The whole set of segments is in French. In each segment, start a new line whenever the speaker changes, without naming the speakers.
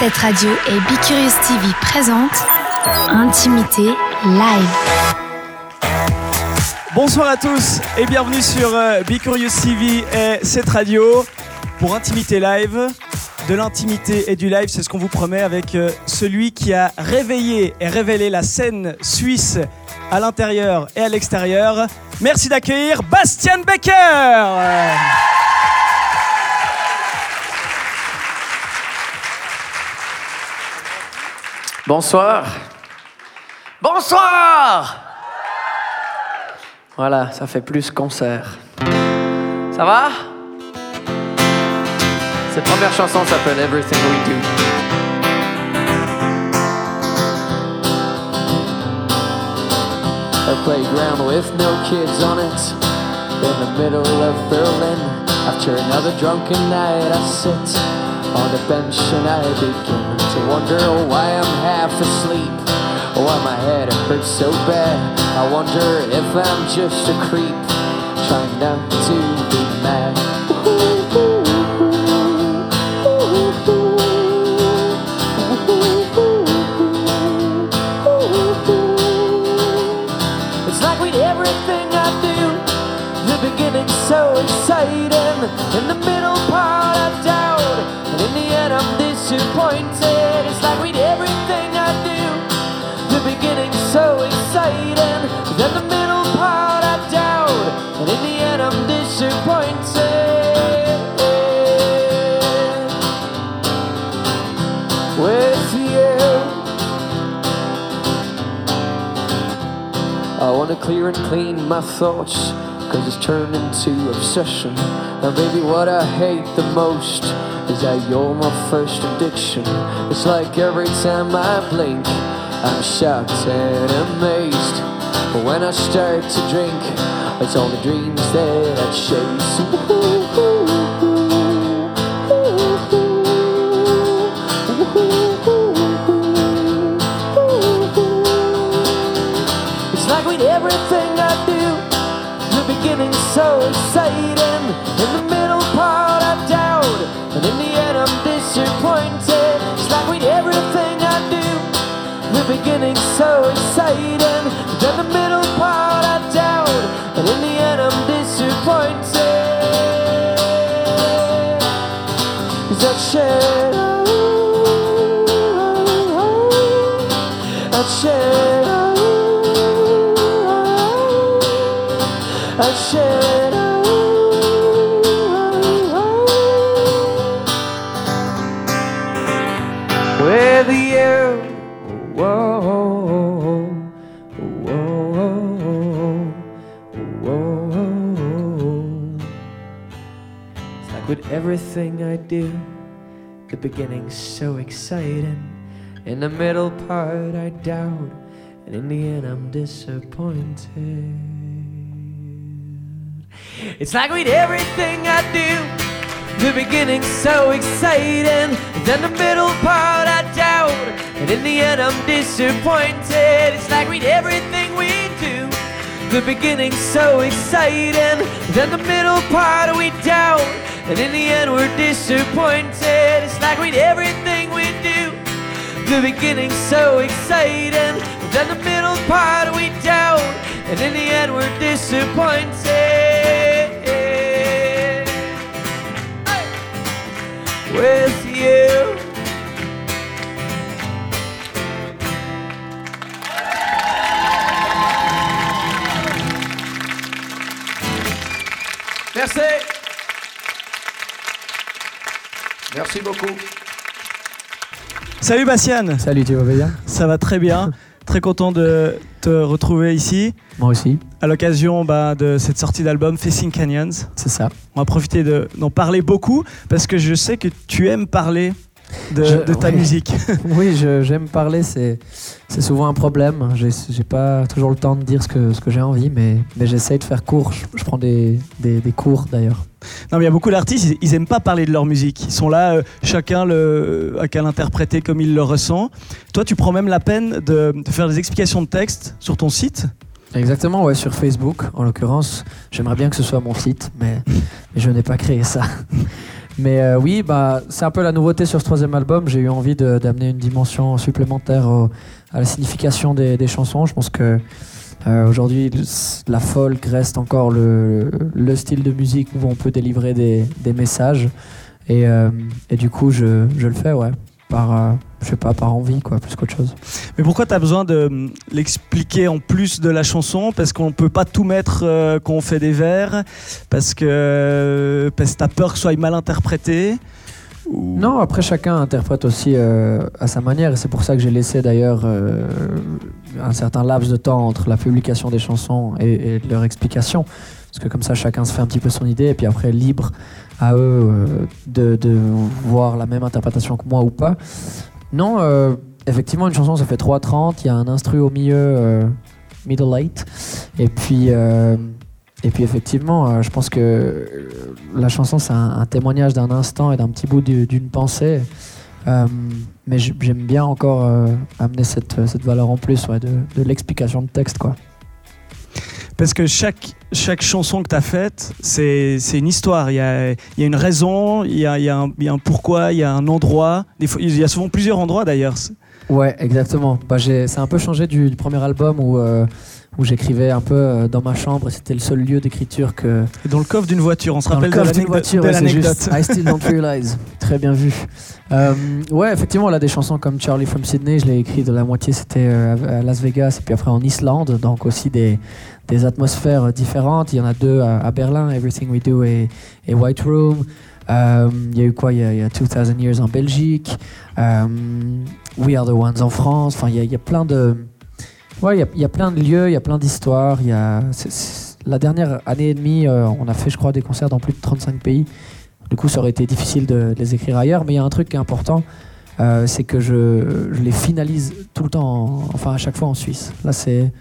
Cette radio est Bicurious TV présente Intimité Live.
Bonsoir à tous et bienvenue sur euh, Bicurious TV et cette radio pour Intimité Live. De l'intimité et du live, c'est ce qu'on vous promet avec euh, celui qui a réveillé et révélé la scène suisse à l'intérieur et à l'extérieur. Merci d'accueillir Bastien Becker.
Bonsoir. Bonsoir. Voilà, ça fait plus concert. Ça va? Cette première chanson s'appelle Everything We Do. A playground with no kids on it In the middle of Berlin After another drunken night I sit on the bench and I begin to wonder why I'm half asleep. Why my head hurts so bad. I wonder if I'm just a creep Trying not to be mad. It's like with everything I do The beginning's so exciting. In the clear and clean my thoughts, cause it's turned into obsession. Now, baby, what I hate the most is that you're my first addiction. It's like every time I blink, I'm shocked and amazed. But when I start to drink, it's all the dreams that I chase. It's so exciting. In the middle part I doubt. And in the end I'm disappointed. It's like with everything I do. The beginning's so exciting. With everything I do, the beginning's so exciting. In the middle part, I doubt, and in the end, I'm disappointed. It's like with everything I do. The beginning's so exciting, then the middle part I doubt, and in the end I'm disappointed. It's like with everything. The beginning's so exciting, then the middle part we doubt, and in the end we're disappointed. It's like with everything we do. The beginning's so exciting, then the middle part we doubt, and in the end we're disappointed. With you. Merci. Merci beaucoup.
Salut Bastien,
Salut, tu vas bien?
Ça va très bien. Très content de te retrouver ici
Moi aussi,
à l'occasion bah, de cette sortie d'album Facing Canyons.
c'est ça.
On va profiter de- d'en parler beaucoup parce que je sais que tu aimes parler de,
Je-
de ta musique.
oui, j'aime parler, c'est souvent un problème. J'ai pas toujours le temps de dire ce que, ce que j'ai envie, mais, mais j'essaye de faire court. Je, je prends des, des, des cours d'ailleurs.
Non, mais il y a beaucoup d'artistes, ils, ils aiment pas parler de leur musique. Ils sont là, euh, chacun le, à qu'à l'interpréter comme il le ressent. Toi, tu prends même la peine de, de faire des explications de texte sur ton site?
Exactement, ouais, sur Facebook, en l'occurrence. J'aimerais bien que ce soit mon site, mais, mais je n'ai pas créé ça.
Mais euh, oui, bah, c'est un peu la nouveauté sur ce troisième album. J'ai eu envie d'amener une dimension supplémentaire à la signification des, chansons. Je pense que euh, aujourd'hui, la folk reste encore le, le style de musique où on peut délivrer des, messages. Et, euh, et du coup, je, je le fais, ouais. Par, euh, je sais pas, par envie, quoi, plus qu'autre chose.
Mais pourquoi tu as besoin de hum, l'expliquer en plus de la chanson? Parce qu'on peut pas tout mettre euh, quand on fait des vers Parce que, parce que tu as peur que ce soit mal interprété? Ou-
Non, après chacun interprète aussi euh, à sa manière et c'est pour ça que j'ai laissé d'ailleurs euh, un certain laps de temps entre la publication des chansons et, et leur explication. Parce que comme ça chacun se fait un petit peu son idée et puis après libre à eux euh, de, voir la même interprétation que moi ou pas. Non, euh, effectivement une chanson ça fait 3.30, il y a un instru au milieu, euh, middle eight, et puis... et puis effectivement, je pense que la chanson, c'est un, témoignage d'un instant et d'un petit bout du- d'une pensée. Mais j'aime bien encore amener cette, cette valeur en plus ouais, de, de l'explication de texte. Quoi.
Parce que chaque, chaque chanson que tu as faite, c'est une histoire. Il y a, y a une raison, il y a, y, y a un pourquoi, il y a un endroit. Il y a souvent plusieurs endroits d'ailleurs.
Ouais, exactement. Bah, c'est un peu changé du, du premier album où, euh, où j'écrivais un peu euh, dans ma chambre c'était le seul lieu d'écriture que,
Dans le coffre d'une voiture, on se
Dans le
rappelle de
coffre d'une voiture, ouais, c'est juste. I still don't realize. Très bien vu. Euh, ouais, effectivement, là, des chansons comme Charlie from Sydney, je l'ai écrit de la moitié, c'était euh, à Las Vegas et puis après en Islande, donc aussi des, des atmosphères différentes. Il y en a deux à, à Berlin, Everything We Do et, et White Room. Euh, il y a eu quoi? Il y a, il y a 2000 Years en Belgique. Euh, We Are the Ones en France. Enfin, il y a, il y a plein de. Ouais, il y a, plein de lieux, il y a plein d'histoires. Y la dernière année et demie, euh, on a fait, je crois, des concerts dans plus de 35 pays. Du coup, ça aurait été difficile de, les écrire ailleurs. Mais il y a un truc qui est important, euh, c'est que je, les finalise tout le temps, en- enfin à chaque fois en Suisse. Là, c'est.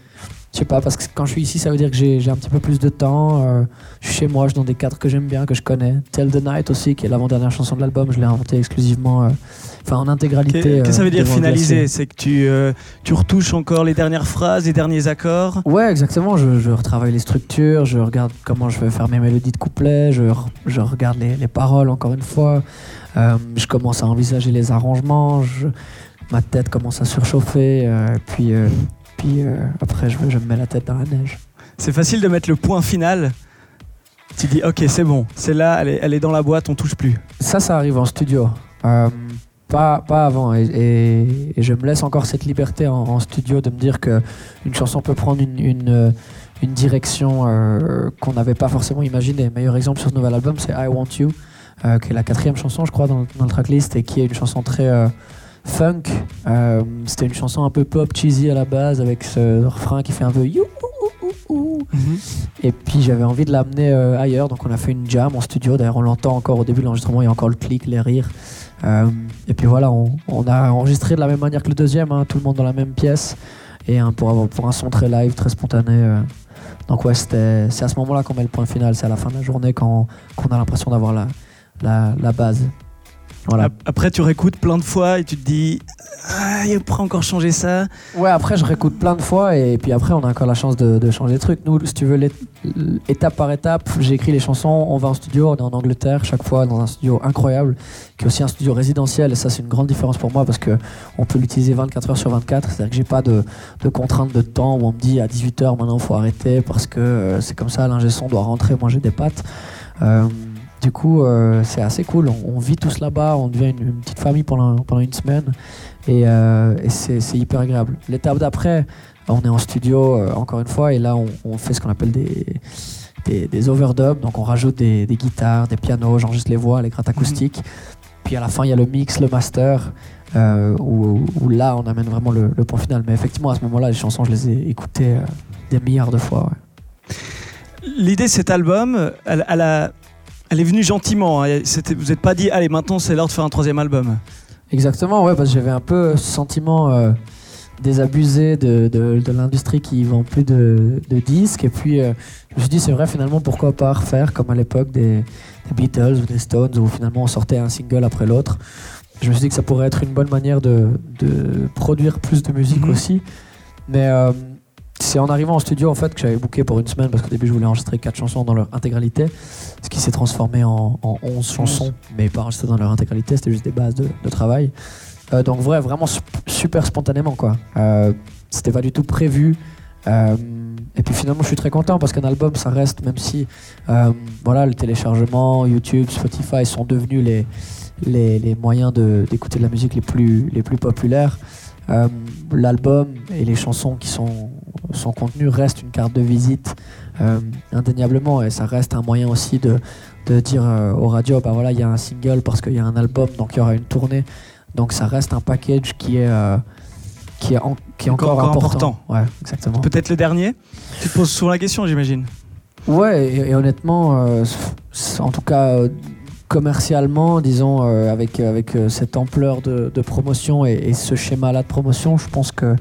Je sais pas, parce que quand je suis ici, ça veut dire que j'ai un petit peu plus de temps. euh, je suis chez moi, je suis dans des cadres que j'aime bien, que je connais. Tell the Night aussi, qui est l'avant-dernière chanson de l'album, je l'ai inventé exclusivement, euh, enfin en intégralité.
Qu'est- Qu'est-ce que ça
euh,
veut dire
devant le
finaliser? C'est que tu, euh, tu retouches encore les dernières phrases, les derniers accords?
Ouais, exactement. Je, je retravaille les structures, je regarde comment je vais faire mes mélodies de couplet, je, re- je regarde les, les paroles encore une fois. Euh, je commence à envisager les arrangements, je- ma tête commence à surchauffer, euh, puis, euh, puis euh, après je, je me mets la tête dans la neige.
C'est facile de mettre le point final. Tu dis, ok, c'est bon, c'est là, elle est, elle est dans la boîte, on touche plus.
Ça, ça arrive en studio. Euh, pas, pas avant. Et, et- et je me laisse encore cette liberté en, en studio de me dire que une chanson peut prendre une, une, euh, une direction euh, qu'on n'avait pas forcément imaginée. Le meilleur exemple sur ce nouvel album, c'est I Want You, euh, qui est la quatrième chanson, je crois, dans, dans le tracklist et qui est une chanson très funk. Euh, C'était une chanson un peu pop cheesy à la base avec ce refrain qui fait un peu you. ouh. Et puis j'avais envie de l'amener euh, ailleurs, donc on a fait une jam en studio. D'ailleurs, on l'entend encore au début de l'enregistrement, il y a encore le clic, les rires. Euh, et puis voilà, on, on a enregistré de la même manière que le deuxième, hein, tout le monde dans la même pièce, et pour, avoir, pour un son très live, très spontané. euh. Donc ouais, c'était- c'est à ce moment-là qu'on met le point final, c'est à la fin de la journée qu'on a l'impression d'avoir la, la, la base. Voilà.
Ap- Après, tu réécoutes plein de fois et tu te dis, ah, il pourrait encore changer ça.
Ouais, après, je réécoute plein de fois et puis après, on a encore la chance de, de changer de trucs. Nous, si tu veux, étape par étape, j'ai écrit les chansons, on va en studio, on est en Angleterre chaque fois dans un studio incroyable, qui est aussi un studio résidentiel et ça, c'est une grande différence pour moi parce que on peut l'utiliser 24 heures sur 24, c'est-à-dire que j'ai pas de, de contraintes de temps où on me dit à 18h maintenant, il faut arrêter parce que euh, c'est comme ça, l'ingé son doit rentrer manger des pâtes. Euh, du coup, euh, c'est assez cool. On, on vit tous là-bas, on devient une, une petite famille pendant, pendant une semaine. Et, euh, et c'est hyper agréable. L'étape d'après, on est en studio euh, encore une fois, et là on, on fait ce qu'on appelle des, des, des overdubs. Donc on rajoute des, des guitares, des pianos, j'enregistre les voix, les grattes acoustiques. Puis à la fin, il y a le mix, le master, où, où là on amène vraiment le, le point final. Mais effectivement, à ce moment-là, les chansons, je les ai écoutées des milliards de fois. ouais.
L'idée de cet album, elle, elle a- elle est venue gentiment. hein. Vous n'êtes pas dit, allez, maintenant c'est l'heure de faire un troisième album.
Exactement, ouais, parce que j'avais un peu ce sentiment euh, désabusé de, de, de l'industrie qui vend plus de, de disques. Et puis, euh, je me suis dit, c'est vrai, finalement, pourquoi pas refaire comme à l'époque des, des Beatles ou des Stones, où finalement on sortait un single après l'autre. Je me suis dit que ça pourrait être une bonne manière de, de produire plus de musique
Mhm.
aussi. Mais euh,
c'est en arrivant en studio en fait que j'avais booké pour une semaine parce qu'au début je voulais enregistrer quatre chansons dans leur intégralité, ce qui s'est transformé en, en 11 chansons, mais pas enregistrées dans leur intégralité, c'était juste des bases de, de travail. Euh, donc vrai, vraiment sup- super spontanément quoi. Euh, c'était pas du tout prévu. Euh, et puis finalement je suis très content parce qu'un album ça reste, même si euh, voilà, le téléchargement, YouTube, Spotify sont devenus les, les, les moyens de- d'écouter de la musique les plus, les plus populaires. L'album et les chansons qui sont, sont contenues restent une carte de visite euh, indéniablement et ça reste un moyen aussi de, de dire euh, aux radios bah voilà il y a un single parce qu'il y a un album donc il y aura une tournée donc ça reste un package qui est euh, qui est, en- qui est encore,
Encore
important. Ouais, exactement.
Peut-être le dernier? Tu te poses souvent la question, j'imagine.
Ouais, et, et honnêtement, euh, en tout cas commercialement, disons, euh, avec, avec euh, cette ampleur de, de promotion et, et ce schéma-là de promotion, je pense que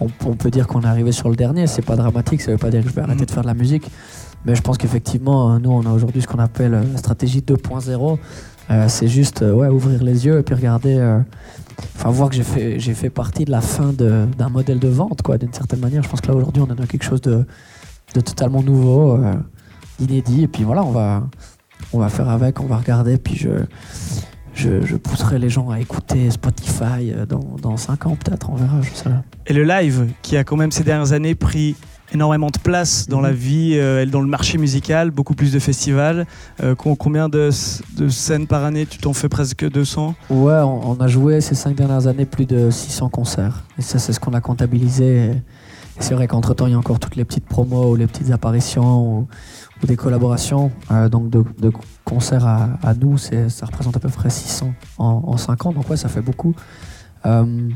on, on peut dire qu'on est arrivé sur le dernier. C'est pas dramatique, ça veut pas dire que je vais arrêter
Mhm.
de faire de la musique. Mais je pense qu'effectivement, euh, nous, on a aujourd'hui ce qu'on appelle euh, la stratégie 2.0. Euh, c'est juste euh, ouais, ouvrir les yeux et puis regarder, euh, enfin voir que j'ai fait, j'ai fait partie de la fin d'un modèle de vente, quoi, d'une certaine manière. Je pense que là, aujourd'hui, on est dans quelque chose de, de totalement nouveau, euh, inédit. Et puis voilà, on va, on va faire avec, on va regarder. Puis je, je, je pousserai les gens à écouter Spotify euh, dans, dans 5 ans, peut-être, on verra, je sais pas.
Et le live, qui a quand même ces dernières années pris énormément de place dans
Mhm.
la vie euh, et dans le marché musical, beaucoup plus de festivals. Euh, com- combien de, de scènes par année Tu t'en fais presque 200
Ouais, on, on a joué ces 5 dernières années plus de 600 concerts. Et ça, c'est ce qu'on a comptabilisé. Et, c'est vrai qu'entre-temps, il y a encore toutes les petites promos ou les petites apparitions ou des collaborations. Euh, donc de, de concerts à, à nous, ça représente à peu près 600 en, en 5 ans. Donc ouais, ça fait beaucoup. Euh,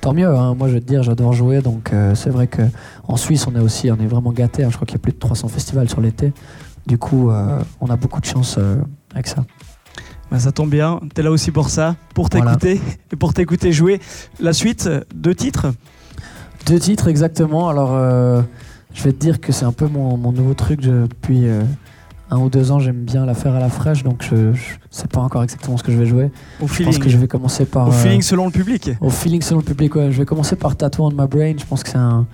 tant mieux, hein. moi je vais te dire, j'adore jouer. Donc euh, c'est vrai qu'en Suisse, on est aussi on est vraiment gâtés. hein. Je crois qu'il y a plus de 300 festivals sur l'été. Du coup, on a beaucoup de chance avec ça.
Ben, Ça tombe bien, tu es là aussi pour ça, pour
Voilà.
t'écouter et pour t'écouter jouer. La suite, deux titres.
Deux titres exactement. Alors, je vais te dire que c'est un peu mon, mon nouveau truc. Je- depuis euh, un ou deux ans, j'aime bien la faire à la fraîche, donc je, je sais pas encore exactement ce que je vais jouer.
Au
Je
feeling.
pense que je vais commencer par.
Au
euh,
feeling selon le public.
au feeling selon le public. Ouais. Je vais commencer par Tattoo on My Brain. Je pense que c'est un,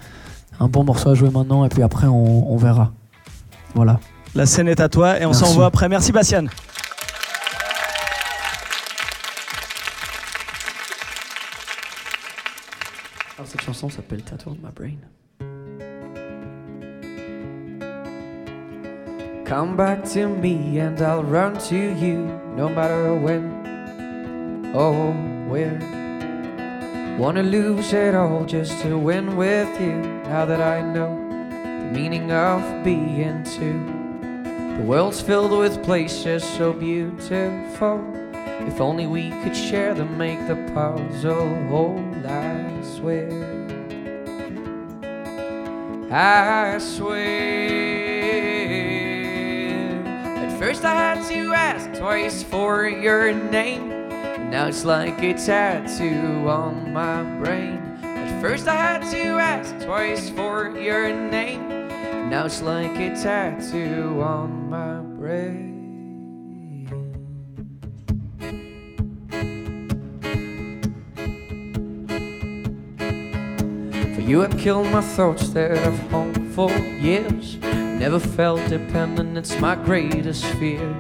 un bon morceau à jouer maintenant, et puis après on, on verra. Voilà.
La scène est à toi et on s'envoie après. Merci Bastian.
Alors cette chanson s'appelle Tattoo on My Brain.
Come back to me and I'll run to you no matter when or where. Wanna lose it all just to win with you now that I know the meaning of being two. The world's filled with places so beautiful. If only we could share them, make the puzzle whole, I swear. I swear. First I had to ask twice for your name. Now it's like a tattoo on my brain. At first I had to ask twice for your name. Now it's like a tattoo on my brain. For you have killed my thoughts that I've hung for years. Never felt dependent, it's my greatest fear.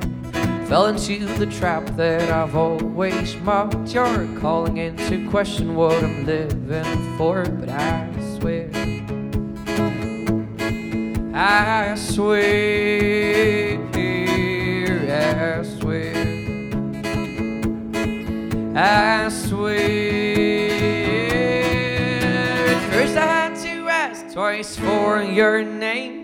Fell into the trap that I've always mocked. You're calling into question what I'm living for, but I swear. I swear, I swear. I swear. At first I had to ask twice for your name,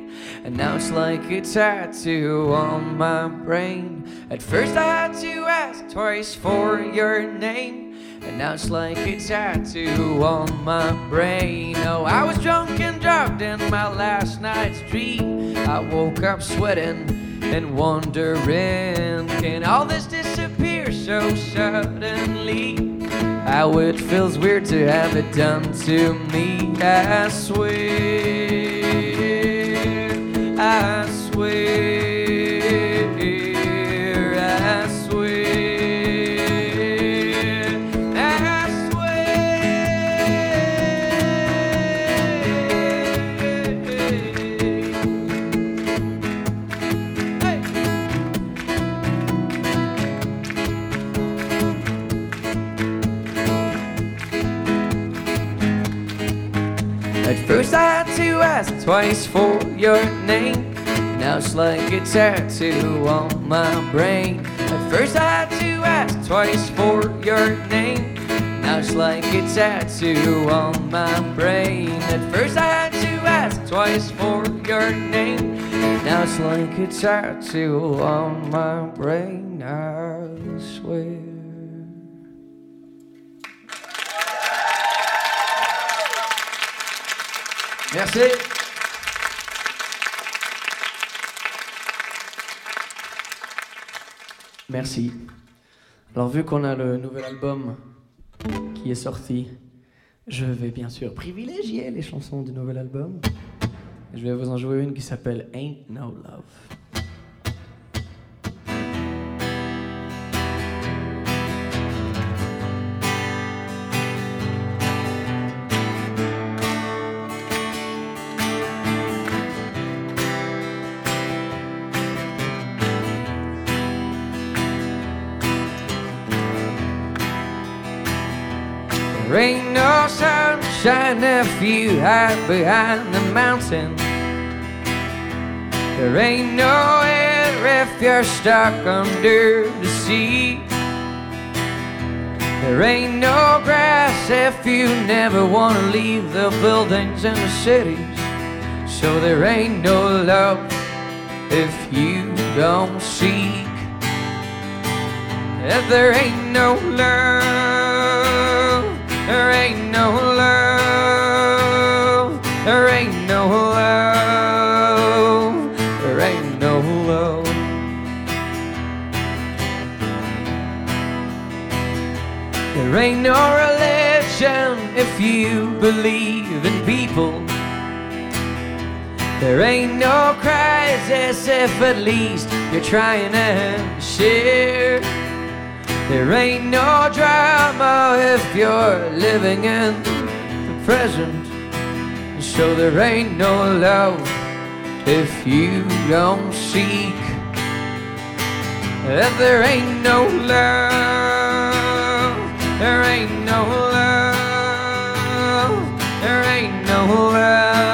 it's like a tattoo on my brain. At first I had to ask twice for your name, and now it's like a tattoo on my brain. Oh, I was drunk and drugged in my last night's dream. I woke up sweating and wondering, can all this disappear so suddenly? How it feels weird to have it done to me. I swear, at first I had to ask twice for your name. Now it's like a tattoo on my brain. At first I had to ask twice for your name. Now it's like a tattoo on my brain. At first I had to ask twice for your name. Now it's like a tattoo on my brain. I swear. Merci. Merci. Alors vu qu'on a le nouvel album qui est sorti, je vais bien sûr privilégier les chansons du nouvel album. Je vais vous en jouer une qui s'appelle Ain't No Love. If you hide behind the mountain. There ain't no air if you're stuck under the sea. There ain't no grass if you never want to leave the buildings and the cities. So there ain't no love if you don't seek. There ain't no love, there ain't no love, there ain't no love, there ain't no love. There ain't no religion if you believe in people. There ain't no crisis if at least you're trying to share. There ain't no drama if you're living in the present. So there ain't no love if you don't seek. If there ain't no love, there ain't no love, there ain't no love,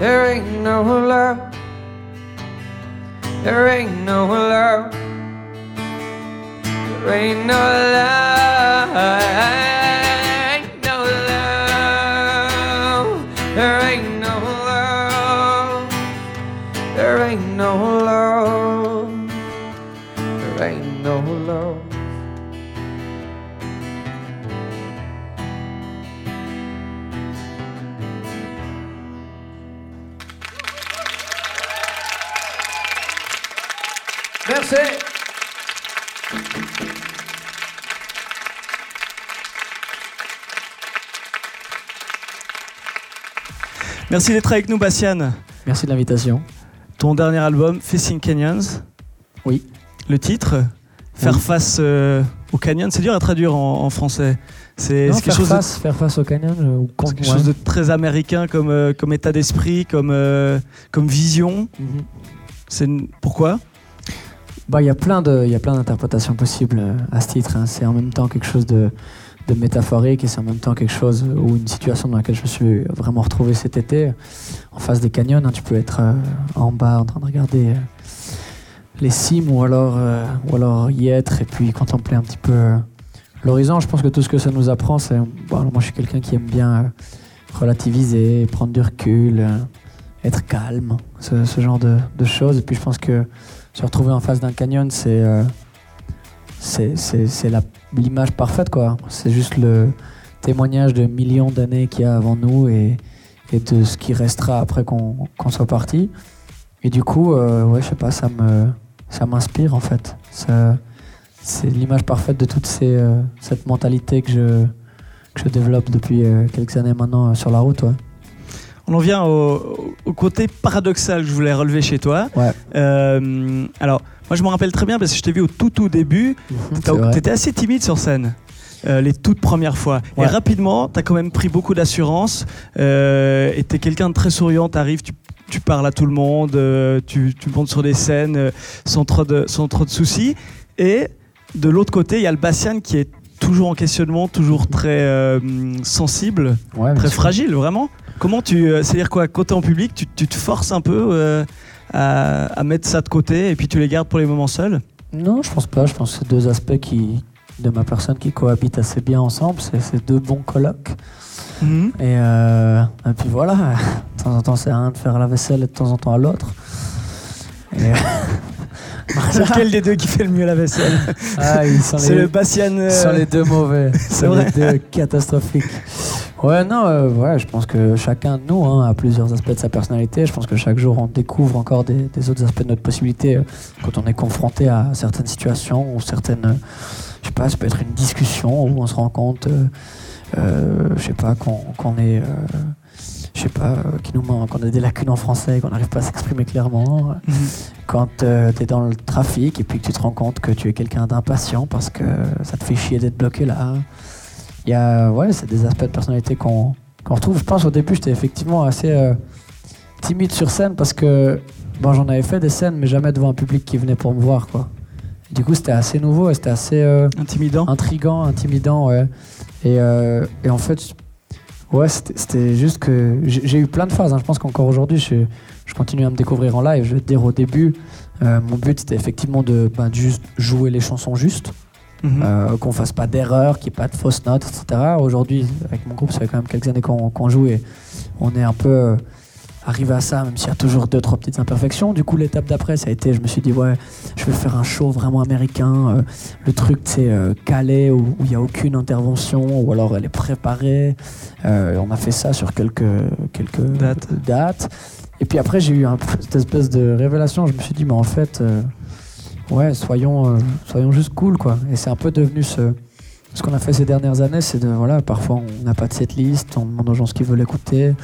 There ain't no love. There ain't no love. There ain't no love. Merci.
Merci d'être avec nous, Bastian.
Merci de l'invitation.
Ton dernier album, Facing Canyons.
Oui.
Le titre, Faire
Oui.
face euh, au canyon, c'est dur à traduire en, en français. C'est quelque,
faire,
chose de,
face, faire face au canyon, je- ou con-
c'est quelque
ouais.
chose de très américain comme, euh, comme état d'esprit, comme, euh, comme vision.
Mhm.
C'est une- Pourquoi?
Bah, il y a plein d'interprétations possibles euh, à ce titre. hein. C'est en même temps quelque chose de, métaphorique et c'est en même temps quelque chose ou une situation dans laquelle je me suis vraiment retrouvé cet été en face des canyons. hein. Tu peux être euh, en bas en train de regarder euh, les cimes ou alors, euh, ou alors y être et puis contempler un petit peu euh, l'horizon. Je pense que tout ce que ça nous apprend, c'est, bon, moi je suis quelqu'un qui aime bien euh, relativiser, prendre du recul, euh, être calme, ce, ce genre de, de choses. Et puis je pense que se retrouver en face d'un canyon, c'est euh, l'image parfaite, quoi. C'est juste le témoignage de millions d'années qu'il y a avant nous et, et de ce qui restera après qu'on soit parti. Et du coup, euh, ouais, je sais pas, ça ça m'inspire en fait. C'est l'image parfaite de toute euh, cette mentalité que je, que je développe depuis quelques années maintenant sur la route.
On en vient au, au côté paradoxal que je voulais relever chez toi.
Ouais.
Euh, alors, moi, je me rappelle très bien parce que je t'ai vu au tout, tout début.
c'est vrai.
Tu étais assez timide sur scène. euh, les toutes premières fois. Et rapidement, tu as quand même pris beaucoup d'assurance. Euh, et tu es quelqu'un de très souriant. Tu arrives, tu, tu parles à tout le monde, euh, tu, tu montes sur des scènes sans, trop de, sans trop de soucis. Et de l'autre côté, il y a le Bastian qui est toujours en questionnement, toujours très euh, sensible,
Ouais,
très fragile, vraiment. Comment tu. euh, C'est-à-dire quoi, côté en public, tu, tu te forces un peu euh, à, à mettre ça de côté et puis tu les gardes pour les moments seuls?
Non, je pense pas. Je pense que c'est deux aspects qui, de ma personne qui cohabitent assez bien ensemble. C'est deux bons colocs.
Mhm.
Et, euh, et puis voilà, de temps en temps c'est un de faire la vaisselle et de temps en temps à l'autre. Et,
C'est lequel des deux qui fait le mieux la vaisselle
ah,
C'est le Bastian. euh,
sont les deux mauvais.
C'est vrai.
les deux catastrophiques. Ouais, non, euh, ouais, je pense que chacun de nous hein, a plusieurs aspects de sa personnalité. Je pense que chaque jour on découvre encore des, des autres aspects de notre possibilité euh, quand on est confronté à certaines situations ou certaines. euh, je sais pas, ça peut être une discussion où on se rend compte, euh, euh, je sais pas, qu'on qu'on est. euh, je sais pas, euh, qui nous manque, qu'on a des lacunes en français, qu'on n'arrive pas à s'exprimer clairement.
Mhm.
Quand tu es dans le trafic et puis que tu te rends compte que tu es quelqu'un d'impatient parce que ça te fait chier d'être bloqué là. Il y a, ouais, c'est des aspects de personnalité qu'on retrouve. Je pense au début, j'étais effectivement assez euh, timide sur scène parce que bon, j'en avais fait des scènes, mais jamais devant un public qui venait pour me voir. Quoi. Du coup, c'était assez nouveau et c'était assez. euh,
Intimidant.
intrigant, intimidant, ouais. Et, euh, et en fait, ouais, c'était juste que j'ai eu plein de phases. hein. Je pense qu'encore aujourd'hui, je, je continue à me découvrir en live. Je vais te dire au début, euh, mon but c'était effectivement de, ben, de juste jouer les chansons justes,
Mhm.
euh, qu'on fasse pas d'erreurs, qu'il n'y ait pas de fausses notes, etc. Aujourd'hui, avec mon groupe, ça fait quand même quelques années qu'on qu'on joue et on est un peu arrivé à ça, même s'il y a toujours deux, trois petites imperfections. Du coup, l'étape d'après, ça a été, je me suis dit, ouais, je vais faire un show vraiment américain. euh, le truc, c'est euh, calé, où il n'y a aucune intervention, ou alors elle est préparée. Euh, on a fait ça sur quelques, quelques
Dates.
dates. Et puis après, j'ai eu un cette espèce de révélation. Je me suis dit, mais en fait, euh, ouais, soyons, euh, soyons juste cool, quoi. Et c'est un peu devenu ce. Ce qu'on a fait ces dernières années, c'est de. Voilà, parfois, on n'a pas de cette liste, on demande aux gens ce qu'ils veulent écouter,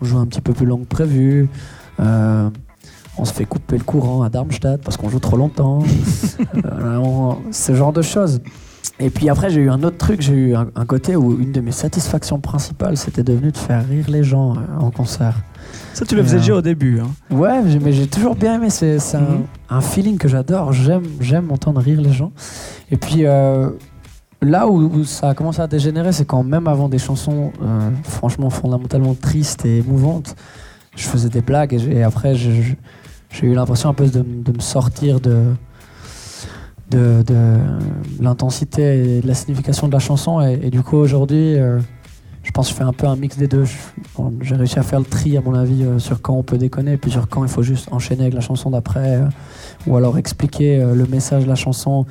on joue un petit peu plus long que prévu. euh, on se fait couper le courant à Darmstadt parce qu'on joue trop longtemps. Euh, on- ce genre de choses. Et puis après, j'ai eu un autre truc. J'ai eu un, un côté où une de mes satisfactions principales, c'était devenu de faire rire les gens euh, en concert.
Ça, tu le faisais
euh,
déjà au début. hein.
Ouais, mais j'ai toujours bien aimé. C'est un,
Mhm.
un feeling que j'adore. J'aime, j'aime entendre rire les gens. Et puis là où, ça a commencé à dégénérer, c'est quand même avant des chansons euh, franchement fondamentalement tristes et émouvantes, je faisais des blagues et, après j'ai eu l'impression un peu de, me sortir de l'intensité et de la signification de la chanson et, du coup aujourd'hui euh, je pense que je fais un peu un mix des deux. J'ai réussi à faire le tri, à mon avis, euh, sur quand on peut déconner, et puis sur quand il faut juste enchaîner avec la chanson d'après, ou alors expliquer le message de la chanson,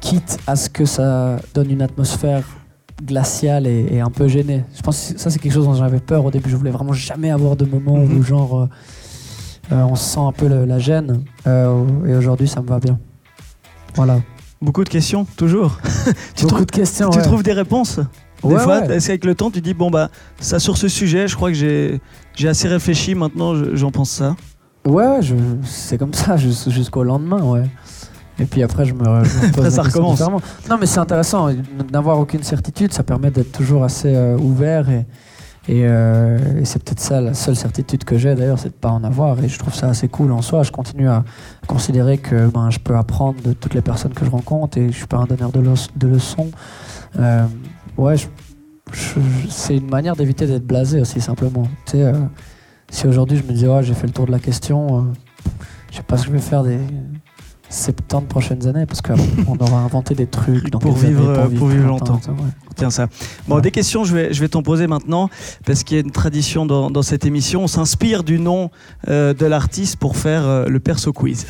quitte à ce que ça donne une atmosphère glaciale et, et un peu gênée. Je pense que ça, c'est quelque chose dont j'avais peur au début. Je voulais vraiment jamais avoir de moment
Mhm.
où, genre, euh, euh, on sent un peu le- la gêne, euh, et aujourd'hui, ça me va bien. Voilà.
Beaucoup de questions, toujours. tu
Beaucoup
trouves,
de questions.
tu
ouais.
trouves des réponses Des
Ouais,
fois,
ouais.
est-ce qu'avec le temps, tu dis, bon, bah, ça sur ce sujet, je crois que j'ai assez réfléchi, maintenant je- j'en pense ça?
Ouais, c'est comme ça jus- jusqu'au lendemain, ouais. Et puis après, je me, je me la
ça recommence.
Non, mais c'est intéressant. N'avoir aucune certitude, ça permet d'être toujours assez euh, ouvert. Et, et, euh, et c'est peut-être ça la seule certitude que j'ai d'ailleurs, c'est de pas en avoir. Et je trouve ça assez cool en soi. Je continue à considérer que ben, je peux apprendre de toutes les personnes que je rencontre et je suis pas un donneur de, leç- de leçons. Euh, ouais, c'est une manière d'éviter d'être blasé aussi simplement. Tu sais, euh, si aujourd'hui je me disais ouais j'ai fait le tour de la question, euh, je sais pas ce que je vais faire des 70 prochaines années parce qu'on aura inventé des trucs dans
Pour vivre,
années
pour
plus
vivre longtemps.
ouais.
Tiens ça. Bon,
Ouais.
des questions, je vais, je vais t'en poser maintenant, parce qu'il y a une tradition dans, dans cette émission. On s'inspire du nom euh, de l'artiste pour faire euh, le perso quiz.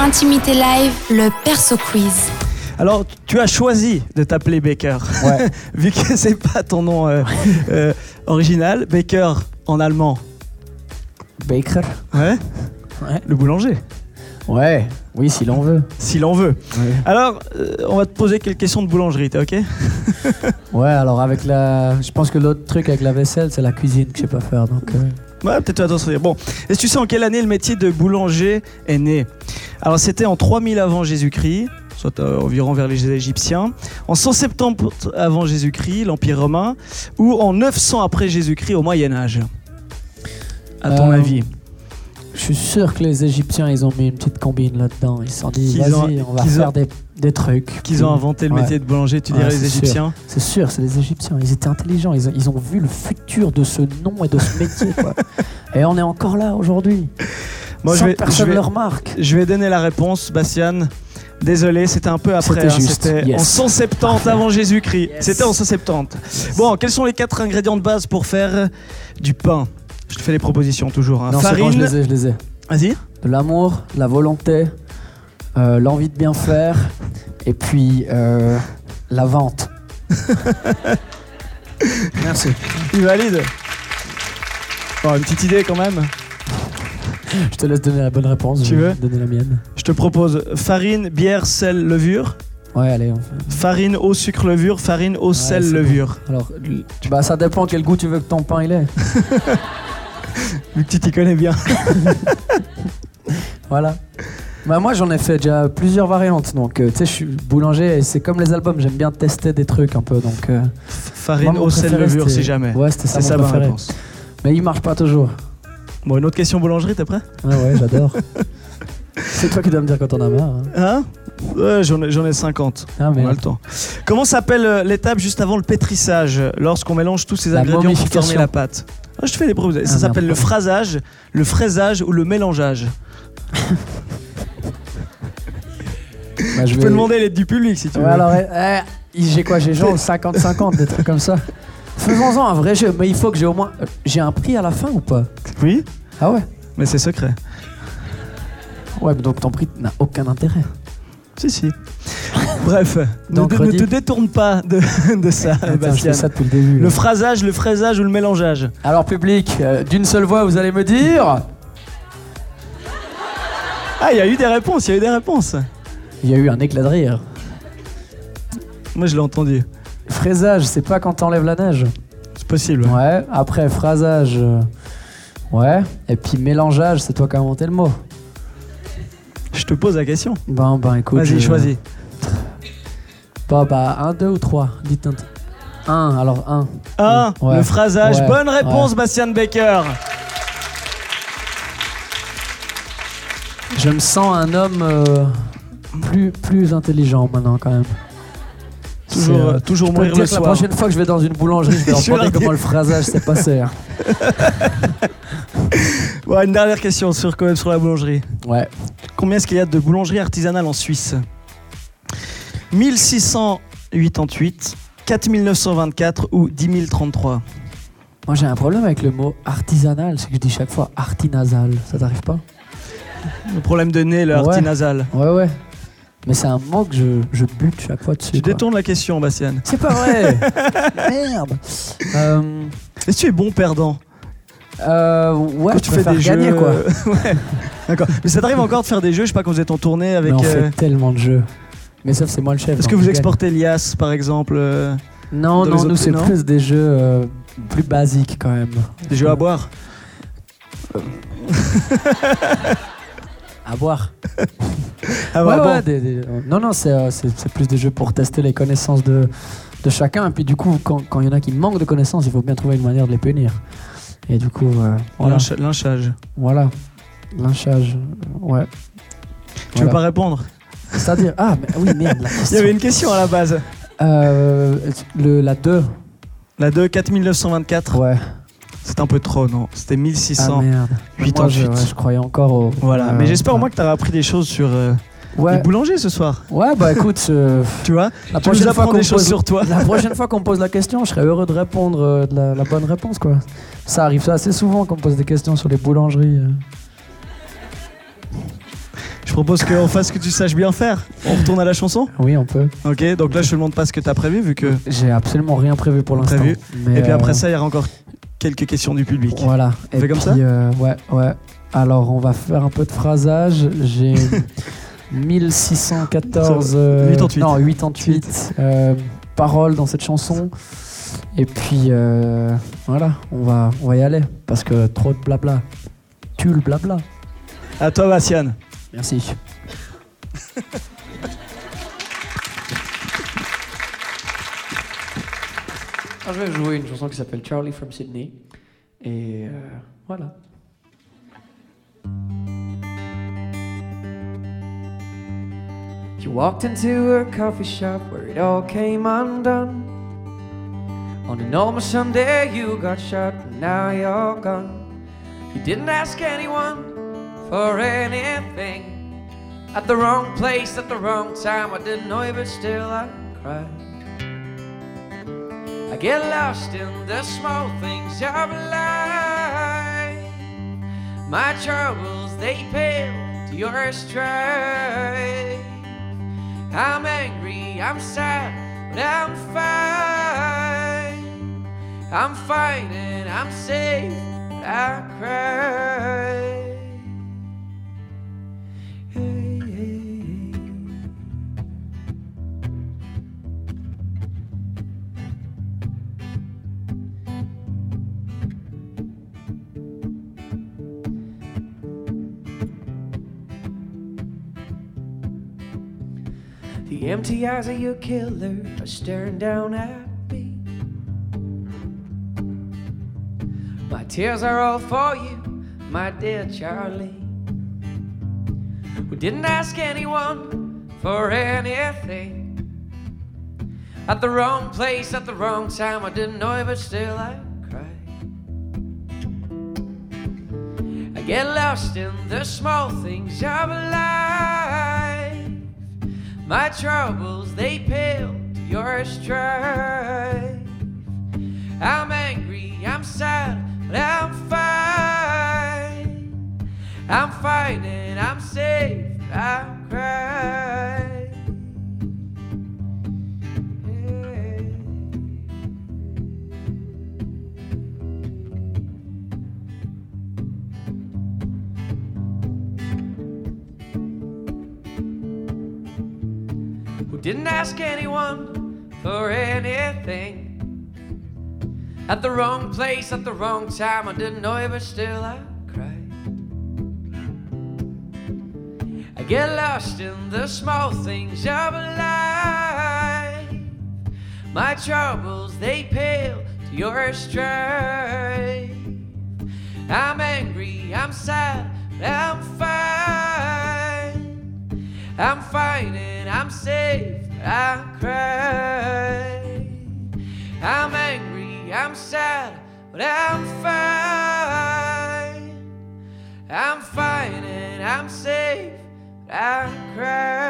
Intimité live, le perso quiz.
Alors, tu as choisi de t'appeler Baker,
Ouais.
vu que c'est pas ton nom euh, euh, original. Baker en allemand,
Baker.
ouais,
Ouais.
le boulanger.
Ouais, oui, si l'on veut.
S'il en veut. Alors, euh, on va te poser quelques questions de boulangerie, t'es ok?
Ouais, alors avec la. Je pense que l'autre truc avec la vaisselle, c'est la cuisine que je sais pas faire. Donc, euh,
Ouais, peut-être attention. Bon, est-ce que tu sais en quelle année le métier de boulanger est né? Alors, c'était en 3000 avant Jésus-Christ, soit euh, environ vers les Égyptiens, en 170 avant Jésus-Christ, l'Empire romain, ou en 900 après Jésus-Christ au Moyen Âge À ton
Euh,
avis?
Je suis sûr que les Égyptiens, ils ont mis une petite combine là-dedans. Ils se sont dit, vas-y, on va
qu'ils ont-
faire des, des trucs.
Qu'ils ont inventé le
Ouais.
métier de boulanger, tu
Ouais,
dirais les. Égyptiens?
C'est sûr, c'est les Égyptiens. Ils étaient intelligents. Ils ont, ils ont vu le futur de ce nom et de ce métier. quoi. et on est encore là aujourd'hui.
Moi,
Sans
je vais,
personne
je vais-
le remarque.
Je vais donner la réponse, Bastien. Désolé, c'était un peu après.
C'était
hein,
yes.
en 170 avant Jésus-Christ.
Yes.
C'était en 170. Bon, quels sont les quatre ingrédients de base pour faire du pain? Je te fais les propositions toujours. hein.
Non, c'est
Farine.
bon, je les ai, je les ai.
Vas-y.
De l'amour, la volonté, euh, l'envie de bien faire, et puis euh, la vente. Merci.
Il valide. Bon, une petite idée quand même.
Je te laisse donner la bonne réponse.
Tu
je
veux
donner la mienne
Je te propose farine, bière, sel, levure.
Ouais, allez. on fait-
Farine, eau, sucre, levure. Farine, eau, sel, levure.
Alors, bah, ça dépend quel goût tu veux que ton pain il ait.
Vu que tu t'y connais bien.
Voilà. Bah moi j'en ai fait déjà plusieurs variantes donc euh, tu sais je suis boulanger et c'est comme les albums j'aime bien tester des trucs un peu donc euh,
Farine,
moi,
eau, sel, levure, si jamais.
ouais c'était ça
C'est
mon
ça ma réponse.
mais il marche pas toujours
Bon, une autre question boulangerie, t'es prêt?
Ouais ouais j'adore c'est toi qui dois me dire quand on a marre hein.
Hein? Ouais, j'en ai, j'en ai 50.
ah
On a
mais
le temps. Comment s'appelle euh, l'étape juste avant le pétrissage, lorsqu'on mélange tous ces
La
ingrédients pour former la pâte? Ah, Je te fais les propositions. Ça
Ah,
s'appelle le phrasage, le fraisage ou le mélangeage.
bah, je
peux demander l'aide du public si tu
ouais,
veux.
alors eh, eh, j'ai quoi j'ai genre 50-50 des trucs comme ça faisons-en un vrai jeu mais il faut que j'ai au moins euh, j'ai un prix à la fin ou pas?
Oui,
ah ouais
mais c'est secret.
ouais mais donc ton prix n'a aucun intérêt
Si, si. Bref, ne,
Donc,
ne
redis.
te détourne pas de, de ça,
Attends,
Bastien.
ça depuis le début
Le phrasage, le fraisage ou le mélangeage
alors public euh, d'une seule voix vous allez me dire
Ah, il y a eu des réponses, il y a eu des réponses.
il y a eu un éclat de rire
Moi, je l'ai entendu.
Fraisage, c'est pas quand t'enlèves la neige.
C'est possible.
Ouais. Après, phrasage. euh, Ouais. Et puis mélangeage, c'est toi qui as inventé le mot.
Je te pose la question.
Ben, ben, écoute.
Vas-y, choisis.
Bah, bah, un, deux ou trois Dites un. Un, alors un.
Un,
Ouais.
le phrasage.
Ouais.
Bonne réponse,
Ouais.
Bastien Baker.
Je me sens un homme euh, plus, plus intelligent maintenant, quand même.
Toujours,
euh,
euh, toujours mourir le
que la
soir.
prochaine fois que je vais dans une boulangerie, je vais leur comment le phrasage s'est passé. hein.
Ouais, une dernière question sur, quand même, sur la boulangerie.
Ouais.
Combien est-ce qu'il y a de boulangeries artisanales en Suisse 1688, 4924 ou 10 033
Moi, j'ai un problème avec le mot artisanal, c'est que je dis chaque fois artinasal. Ça t'arrive pas?
Le problème de nez, le
Ouais.
artinasal.
Ouais, ouais. Mais c'est un mot que je, je bute chaque fois dessus.
Je
quoi.
détourne la question, Bastien.
C'est pas vrai Merde euh,
Est-ce que tu es bon perdant?
Euh, Ouais,
Quand
je
tu fais des
gagner,
jeux
quoi.
euh, ouais. D'accord. Mais ça t'arrive encore de faire des jeux, je sais pas, quand vous êtes en tournée avec.
Mais on
euh,
fait tellement de jeux. Mais sauf c'est moi le chef.
Est-ce que vous exportez l'IAS par exemple euh,
Non, non, nous c'est plus des jeux euh, plus basiques quand même.
Des jeux à boire
À boire.
Ah
ouais,
ouais, bon.
ouais, des- des- Non, non, c'est euh, c'est- c'est plus des jeux pour tester les connaissances de, de chacun. Et puis du coup, quand il y en a qui manquent de connaissances, il faut bien trouver une manière de les punir. Et du coup, euh, voilà.
Lynch- Lynchage.
Voilà. Lynchage. Ouais.
Tu veux pas répondre?
C'est-à-dire. Ah, mais oui, merde, la
Il y avait une question à la base.
Euh, le, la 2.
La 2, 4924.
Ouais.
C'est un peu trop, non? C'était
Ah
1600.
merde. Moi,
88.
je, ouais, je croyais encore au.
voilà.
euh,
Mais j'espère au moins que tu as appris des choses sur euh,
Ouais.
les boulangers ce soir.
Ouais, bah écoute, euh,
Tu vois
la
Tu nous
prochaine fois qu'on
des choses
pose-
sur toi.
La prochaine fois qu'on me pose la question, je serais heureux de répondre euh, de la, la bonne réponse, quoi. Ça arrive ça assez souvent qu'on me pose des questions sur les boulangeries. euh.
Je propose qu'on fasse ce que tu saches bien faire. On retourne à la chanson
Oui, on peut.
Ok, donc là je te demande pas ce que tu as prévu vu que.
J'ai absolument rien prévu pour l'instant.
Prévu.
mais,
Et puis après ça, il y aura encore quelques questions du public.
Voilà.
On
Et
fait comme
puis,
ça
Ouais, ouais.
Alors, on va faire un peu de phrasage. J'ai 1614. euh,
88.
Non, 88 euh, paroles dans cette chanson. Et puis, euh, voilà, on va, on va y aller. Parce que trop de blabla. Tu le blabla.
À toi, Bastian.
Merci. Alors, je vais jouer une chanson qui s'appelle Charlie from Sydney. Et euh, voilà.
You walked into a coffee shop where it all came undone. On a normal Sunday, you got shot, and now you're gone. You didn't ask anyone for anything. At the wrong place, at the wrong time, I didn't know you, but still I cried. I get lost in the small things of life. My troubles, they pale to your strife. I'm angry, I'm sad, but I'm fine. I'm fighting, I'm safe, but I cry. Empty eyes of your killer are staring down at me. My tears are all for you, my dear Charlie. We didn't ask anyone for anything. At the wrong place, at the wrong time, I didn't know it, but still I cried. I get lost in the small things of life. My troubles, they pale to your strife. I'm angry, I'm sad, but I'm fine. I'm fighting, I'm safe, I cry. Didn't ask anyone for anything. At the wrong place, at the wrong time, I didn't know you, but still I cried. I get lost in the small things of life. My troubles, they pale to your strife. I'm angry, I'm sad, I'm fine. I'm fighting, I'm safe, I cry. I'm angry, I'm sad, but I'm fine. I'm fighting, I'm safe, but I cry.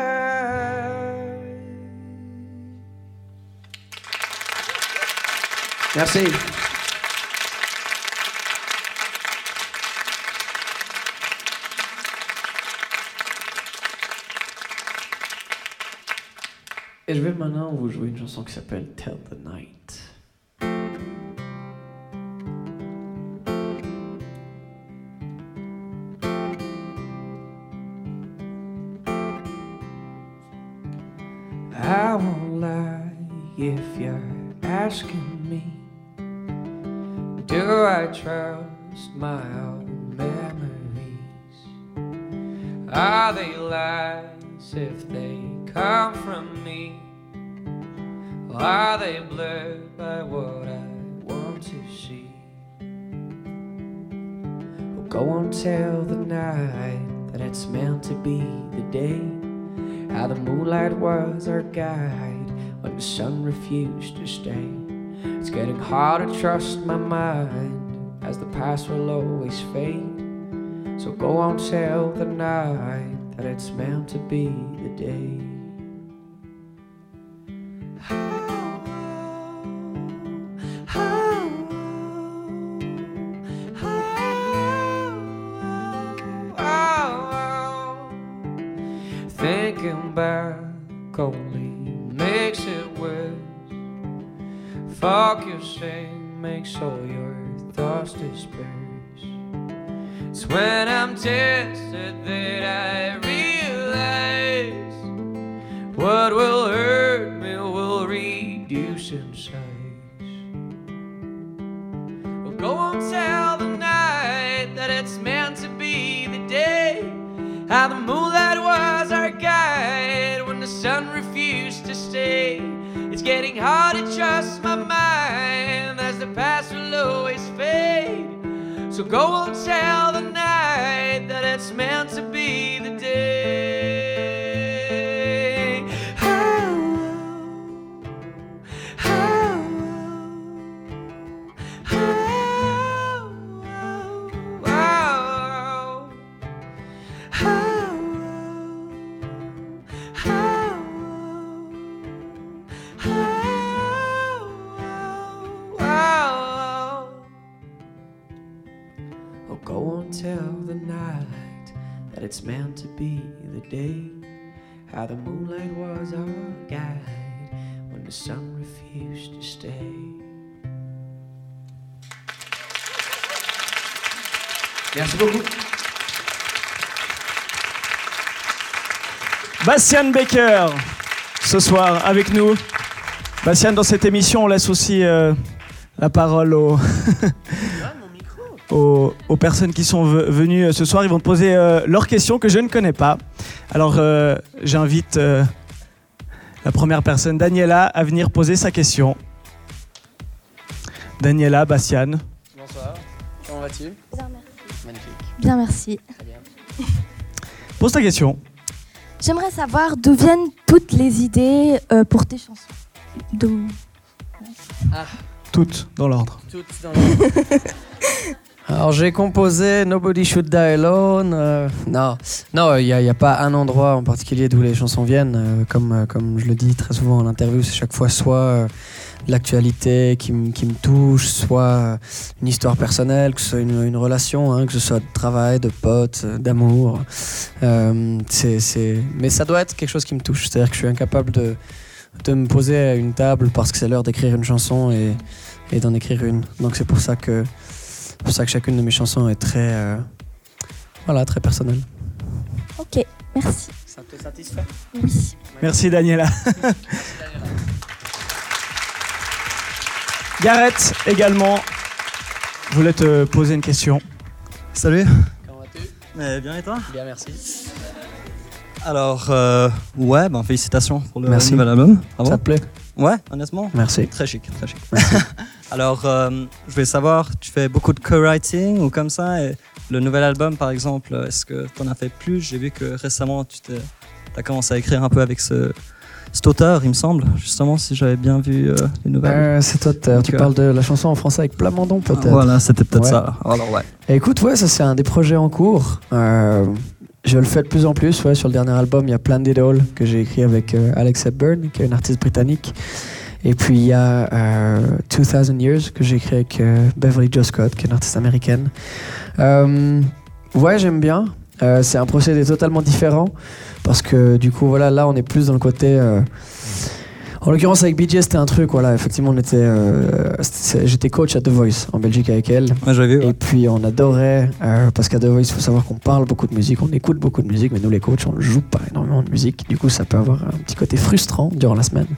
Merci. Et je vais maintenant vous jouer une chanson qui s'appelle Tell the Night.
I won't lie if you're asking me. Do I trust my own memories? Are they lies if they come from me? Or are they blurred by what I want to see? Well, go on, tell the night that it's meant to be the day. How the moonlight was our guide when the sun refused to stay. It's getting hard to trust my mind as the past will always fade. So go on, tell the night that it's meant to be the day.
Meant to be the day. How the moonlight was our guide when the sun refused to stay. Merci beaucoup.
Bastian Baker, ce soir avec nous. Bastian, dans cette émission, on laisse aussi euh, la parole aux, aux, aux personnes qui sont ve- venues euh, ce soir. Ils vont te poser euh, leurs questions que je ne connais pas. Alors, euh, j'invite euh, la première personne, Daniela, à venir poser sa question. Daniela, Bastian.
Bonsoir, comment vas-tu?
Bien, merci.
Magnifique.
Bien, merci.
Pose ta question.
J'aimerais savoir d'où viennent toutes les idées euh, pour tes chansons. D'où?
Toutes dans l'ordre.
Toutes dans le- Alors j'ai composé Nobody Should Die Alone. euh, non, non, il n'y a, pas un endroit en particulier d'où les chansons viennent. euh, comme, euh, comme je le dis très souvent en interview, c'est chaque fois soit l'actualité qui, me- qui me touche, soit une histoire personnelle, que ce soit une, relation, hein, que ce soit de travail, de potes, d'amour. C'est- Mais ça doit être quelque chose qui me touche. C'est-à-dire que je suis incapable de, de me poser à une table parce que c'est l'heure d'écrire une chanson et, et d'en écrire une. Donc c'est pour ça que c'est pour ça que chacune de mes chansons est très euh, voilà très personnelle.
Ok, merci.
Ça te satisfait?
Oui.
Merci, Daniela. Gareth, également, voulait te poser une question.
Salut.
Comment vas-tu?
Eh bien et toi?
Bien merci.
Alors, euh, ouais, ben, félicitations pour le
Merci.
nouvel album. Bravo.
Ça te plaît?
Ouais, honnêtement,
Merci.
très chic, très chic. Alors, euh, je voulais savoir, tu fais beaucoup de co-writing ou comme ça et Le nouvel album, par exemple, est-ce que tu en as fait plus? J'ai vu que récemment, tu as commencé à écrire un peu avec ce, cet auteur, il me semble, justement, si j'avais bien vu euh, les nouvelles.
Euh, c'est toi, t'as- tu
euh,
parles de la chanson en français avec Plamondon peut-être
Voilà, c'était peut-être
Ouais.
ça. Alors, ouais.
Et Écoute, ouais, ça c'est un des projets en cours. Euh, je le fais de plus en plus. Ouais, sur le dernier album, il y a Plan It All que j'ai écrit avec euh, Alex Hepburn, qui est une artiste britannique. Et puis il y a euh, 2000 Years que j'ai écrit avec euh, Beverly Jo Scott, qui est une artiste américaine. Euh, ouais, j'aime bien. C'est un procédé totalement différent parce que du coup, voilà, là on est plus dans le côté. En l'occurrence, avec BJ, c'était un truc, voilà, effectivement, on était, euh, j'étais coach à The Voice en Belgique avec elle.
J'avais vu.
Et puis on adorait, euh, parce qu'à The Voice, il faut savoir qu'on parle beaucoup de musique, on écoute beaucoup de musique, mais nous les coachs, on ne joue pas énormément de musique. Du coup, ça peut avoir un petit côté frustrant durant la semaine.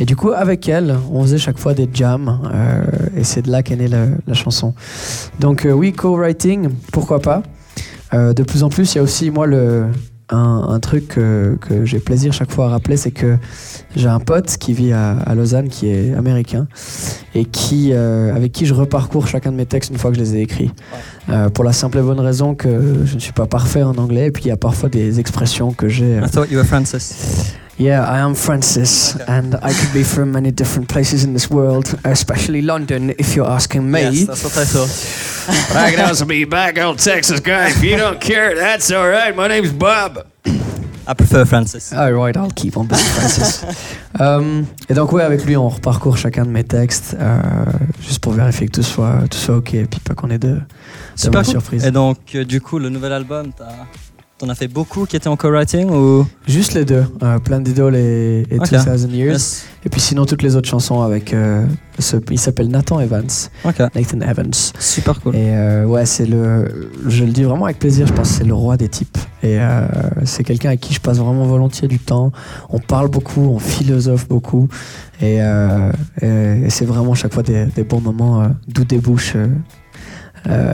Et du coup, avec elle, on faisait chaque fois des jams, euh, et c'est de là qu'est née la, la chanson. Donc euh, oui, co-writing, pourquoi pas. Euh, de plus en plus, il y a aussi, moi, le, un, un truc que, que j'ai plaisir chaque fois à rappeler, c'est que j'ai un pote qui vit à, à Lausanne, qui est américain, et qui, euh, avec qui je reparcours chacun de mes textes une fois que je les ai écrits. Euh, pour la simple et bonne raison que je ne suis pas parfait en anglais, et puis il y a parfois des expressions que j'ai. euh,
I thought you were Francis.
Yeah, I am Francis, and I could be from many different places in this world, especially London, if you're asking me.
Yes, that's what I thought.
I can also be back old Texas guy. If you don't care, that's all right. My name's Bob.
I prefer Francis.
All right, I'll keep on being Francis. Euh, et donc, ouais, avec lui, on reparcourt chacun de mes textes, euh, juste pour vérifier que tout soit, tout soit OK, et puis pas qu'on ait de, de
Super
mauvaises
cool.
surprises.
Et donc, euh, du coup, le nouvel album, t'as- t'en as fait beaucoup qui étaient en co-writing ou?
Juste les deux, euh, Plein d'Idoles et, et
Ok.
2000 Years.
Yes.
Et puis sinon, toutes les autres chansons avec. euh, ce, il s'appelle Nathan Evans.
Ok,
Nathan Evans.
super cool.
Et euh, ouais, c'est le. Je le dis vraiment avec plaisir, je pense que c'est le roi des types. Et euh, c'est quelqu'un avec qui je passe vraiment volontiers du temps. On parle beaucoup, on philosophe beaucoup. Et, et- et c'est vraiment chaque fois des, des bons moments d'où débouchent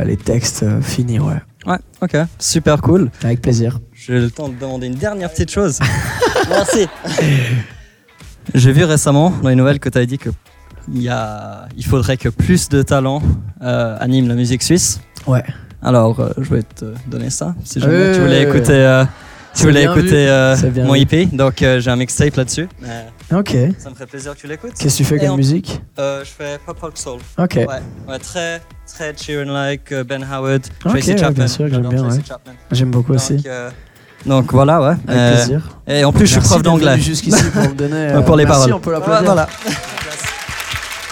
les textes finis, ouais.
Ouais, ok, super cool.
Avec plaisir.
J'ai le temps de demander une dernière petite chose. Merci. J'ai vu récemment dans les nouvelles que tu as dit que il, y a, il faudrait que plus de talents euh, animent la musique suisse.
Ouais.
Alors, euh, je vais te donner ça. Si jamais tu voulais écouter, tu voulais
bien
écouter euh,
bien
mon. EP, donc euh, j'ai un mixtape là-dessus. Euh,
Ok.
ça me ferait plaisir que tu l'écoutes.
Qu'est-ce que tu fais comme musique?
Euh, Je fais pop folk soul.
Ok.
Ouais, ouais, très, très Sheeran-like, euh, Ben Howard, Tracy
ouais,
Chapman.
bien sûr, j'aime bien, ouais. J'aime beaucoup aussi.
Donc, donc voilà, ouais.
Avec plaisir.
Et en plus, je suis prof d'anglais.
jusqu'ici pour me donner.
Pour les
merci,
paroles.
on peut l'applaudir.
Ouais, voilà.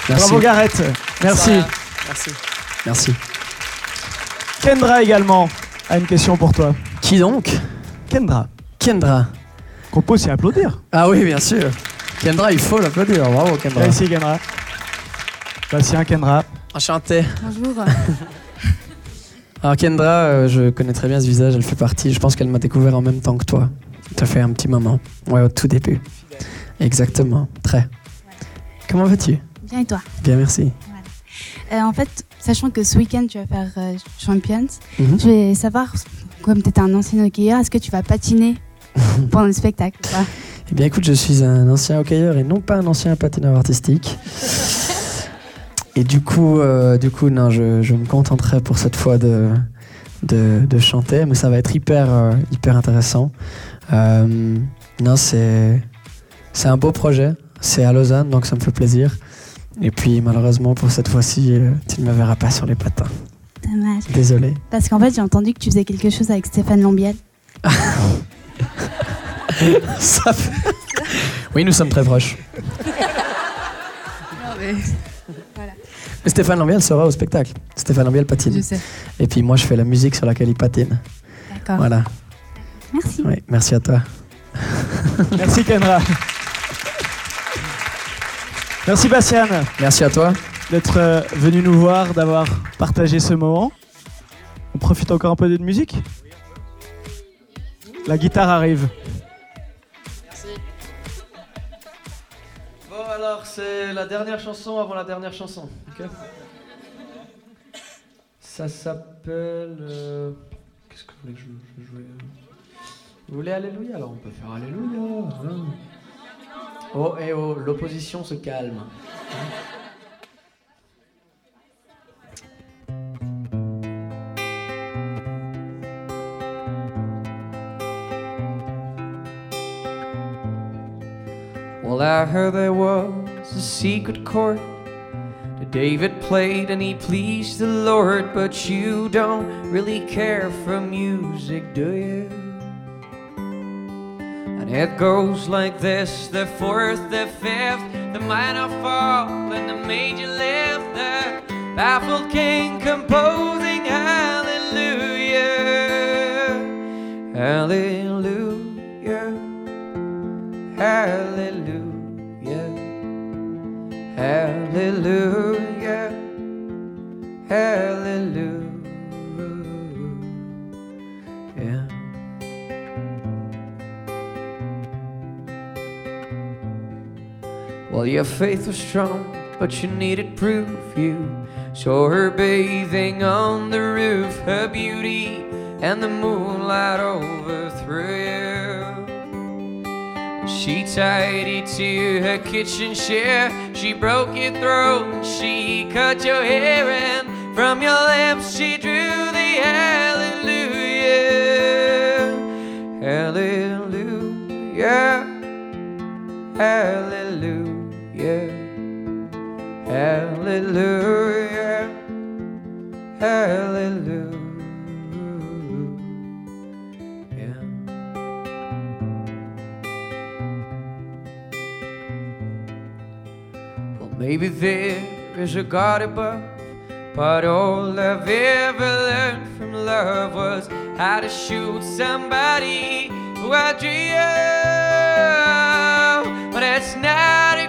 Merci.
Bravo Gareth. Merci.
Merci.
Merci.
Kendra également a une question pour toi.
Qui donc?
Kendra,
Kendra.
qu'on peut aussi applaudir.
Ah oui, bien sûr. Kendra, il faut l'applaudir. Bravo, Kendra.
Ici Kendra. Bastien Kendra.
Enchanté.
Bonjour.
Alors Kendra, euh, je connais très bien ce visage, elle fait partie, je pense qu'elle m'a découvert en même temps que toi. Ça fait un petit moment. Ouais, au tout début. Exactement, très. Comment vas-tu?
Bien et toi?
Bien, merci.
Euh, En fait, sachant que ce week-end tu vas faire euh, Champions,
Mhm.
je vais savoir, comme tu étais un ancien hockeyeur, est-ce que tu vas patiner pendant le spectacle
Eh bien écoute, je suis un ancien hockeyeur et non pas un ancien patineur artistique. Et du coup, euh, du coup non, je, je me contenterai pour cette fois de, de, de chanter, mais ça va être hyper, euh, hyper intéressant. Euh, non, c'est, c'est un beau projet. C'est à Lausanne, donc ça me fait plaisir. Et puis malheureusement pour cette fois-ci, tu ne me verras pas sur les patins.
Dommage.
Désolé.
Parce qu'en fait, j'ai entendu que tu faisais quelque chose avec Stéphane Lambiel.
Ça fait- Oui, nous sommes très proches. Mais Stéphane Lambiel sera au spectacle. Stéphane Lambiel patine.
Je sais.
Et puis moi, je fais la musique sur laquelle il patine.
D'accord.
Voilà.
Merci.
Oui, merci à toi.
Merci Kendra. Merci Bastien
Merci à toi.
D'être euh, venu nous voir, d'avoir partagé ce moment. On profite encore un peu de musique La guitare arrive.
Bon, alors, c'est la dernière chanson avant la dernière chanson. Ça s'appelle. euh, Qu'est-ce que vous voulez que je, joue? Vous voulez Alléluia? Alors, on peut faire Alléluia. hein. Oh, et oh, l'opposition se calme.
Well, I heard there was a secret chord that David played and he pleased the Lord, but you don't really care for music, do you? And it goes like this the fourth, the fifth, the minor fall, and the major lift, the baffled king composing hallelujah, hallelujah, your faith was strong, but you needed proof. You saw her bathing on the roof, her beauty and the moonlight overthrew you. She tied you to her kitchen chair. She broke your throat she cut your hair, and from your lips she drew the hallelujah. Hallelujah. Hallelujah. Hallelujah. Hallelujah. Well, maybe there is a God above, But all I've ever learned from love was how to shoot somebody who I dream. But it's not a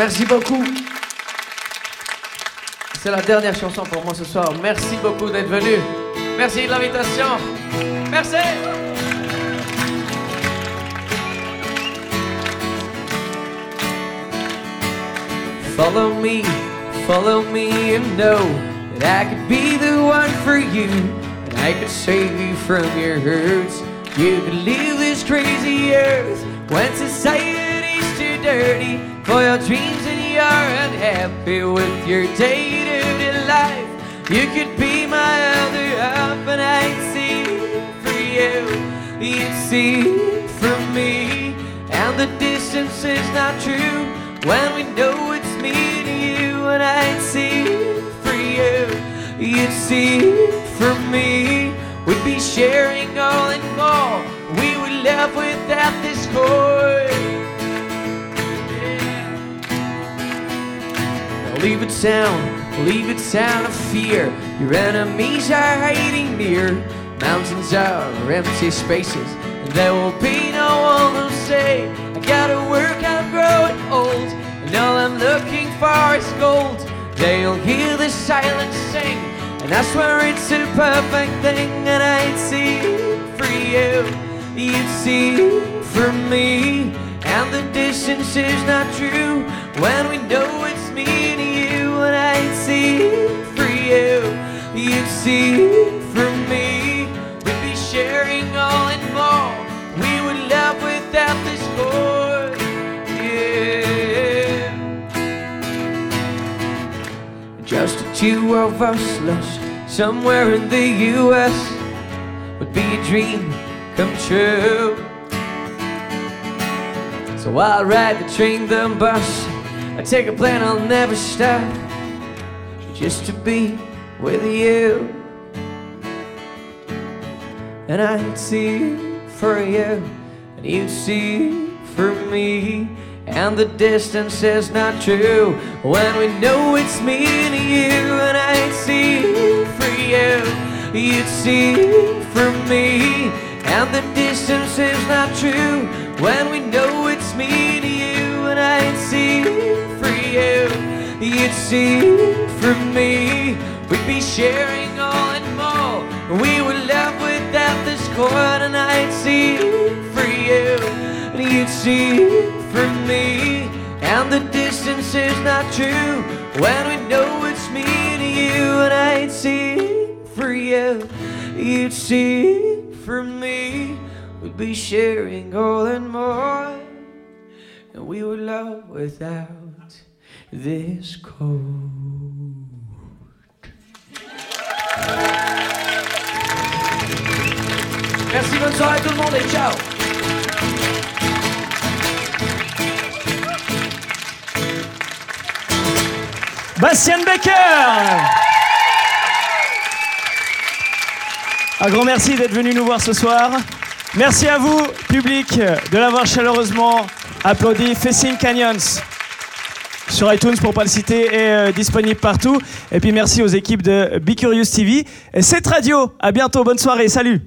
Merci beaucoup. C'est la dernière chanson pour moi ce soir. Merci beaucoup d'être venu. Merci de l'invitation. Merci. Follow me, follow me and know that I could be the one for you. And I could save you from your hurts. You could leave this crazy earth when society's too dirty for your dreams and you're unhappy with your day-to-day life. You could be and see for you. You'd see from me. And the distance is not true when we know it's me to you and I'd see for you. You'd see from me. We'd be sharing all and more. We would love without this cord. Leave it sound, leave it sound of fear. Your enemies are hiding near. Mountains are empty spaces, and there will be no one to say, I gotta work, I'm growing old, and all I'm looking for is gold. They'll hear the silence sing, and I swear it's a perfect thing, and I'd see for you, you'd see for me, and the distance is not true when we know it's me to you, and I'd see for you, you'd see from me. We'd be sharing all and more. We would love without this cord. Yeah. Just the two of us lost somewhere in the U.S. would be a dream come true. So I'll ride the train, the bus. I take a plane, I'll never stop. Just to be with you. And I'd see for you, and you'd see for me. And the distance is not true when we know it's me and you. And I'd see for you, you'd see for me. And the distance is not true when we know it's me and you. And I'd see for you, you'd see for me. We'd be sharing all and more. We would love without this cord, and I'd see for you, and you'd see for me. And the distance is not true when we know it's me to you, and I'd see for you, you'd see for me. We'd be sharing all and more, and we would love without this code. Merci, bonne soirée tout le monde et ciao
Bastien Becker Un grand merci d'être venu nous voir ce soir. Merci à vous, public, de l'avoir chaleureusement applaudi. Facing Canyons sur iTunes pour pas le citer est euh, disponible partout. Et puis merci aux équipes de Be Curious TV et cette radio. À bientôt, bonne soirée, salut.